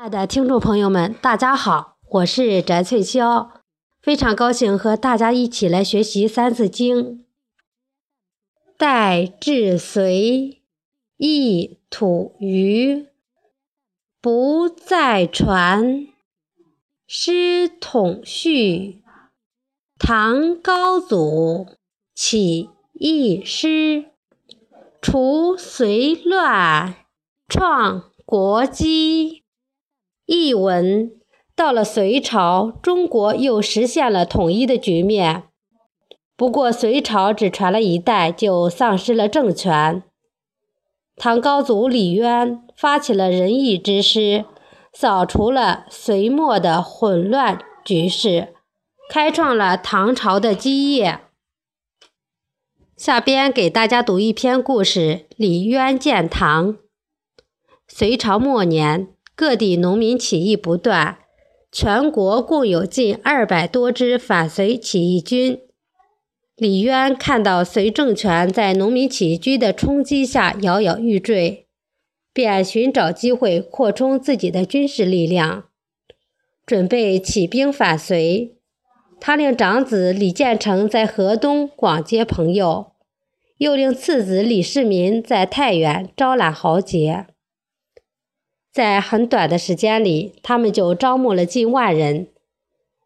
亲爱的听众朋友们，大家好，我是翟翠霄，非常高兴和大家一起来学习《三字经》。代至隋，易土余，不再传，师统序。唐高祖起义师，除隋乱，创国基。译文：到了隋朝，中国又实现了统一的局面。不过，隋朝只传了一代就丧失了政权。唐高祖李渊发起了仁义之师，扫除了隋末的混乱局势，开创了唐朝的基业。下边给大家读一篇故事：李渊建唐。隋朝末年。各地农民起义不断，全国共有近二百多支反隋起义军。李渊看到隋政权在农民起义军的冲击下摇摇欲坠，便寻找机会扩充自己的军事力量，准备起兵反隋。他令长子李建成在河东广结朋友，又令次子李世民在太原招揽豪杰。在很短的时间里，他们就招募了近万人。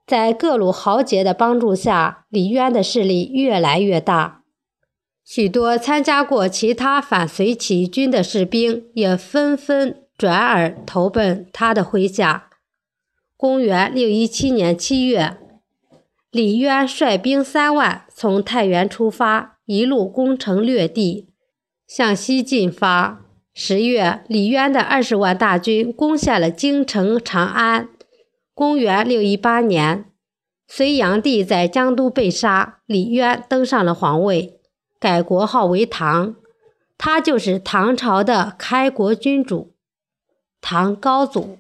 在各路豪杰的帮助下，李渊的势力越来越大。许多参加过其他反隋起义军的士兵也纷纷转而投奔他的麾下。公元六一七年七月，李渊率兵三万从太原出发，一路攻城略地，向西进发。十月，李渊的二十万大军攻陷了京城长安。公元六一八年，隋炀帝在江都被杀，李渊登上了皇位，改国号为唐。他就是唐朝的开国君主，唐高祖。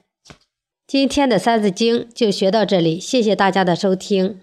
今天的《三字经》就学到这里，谢谢大家的收听。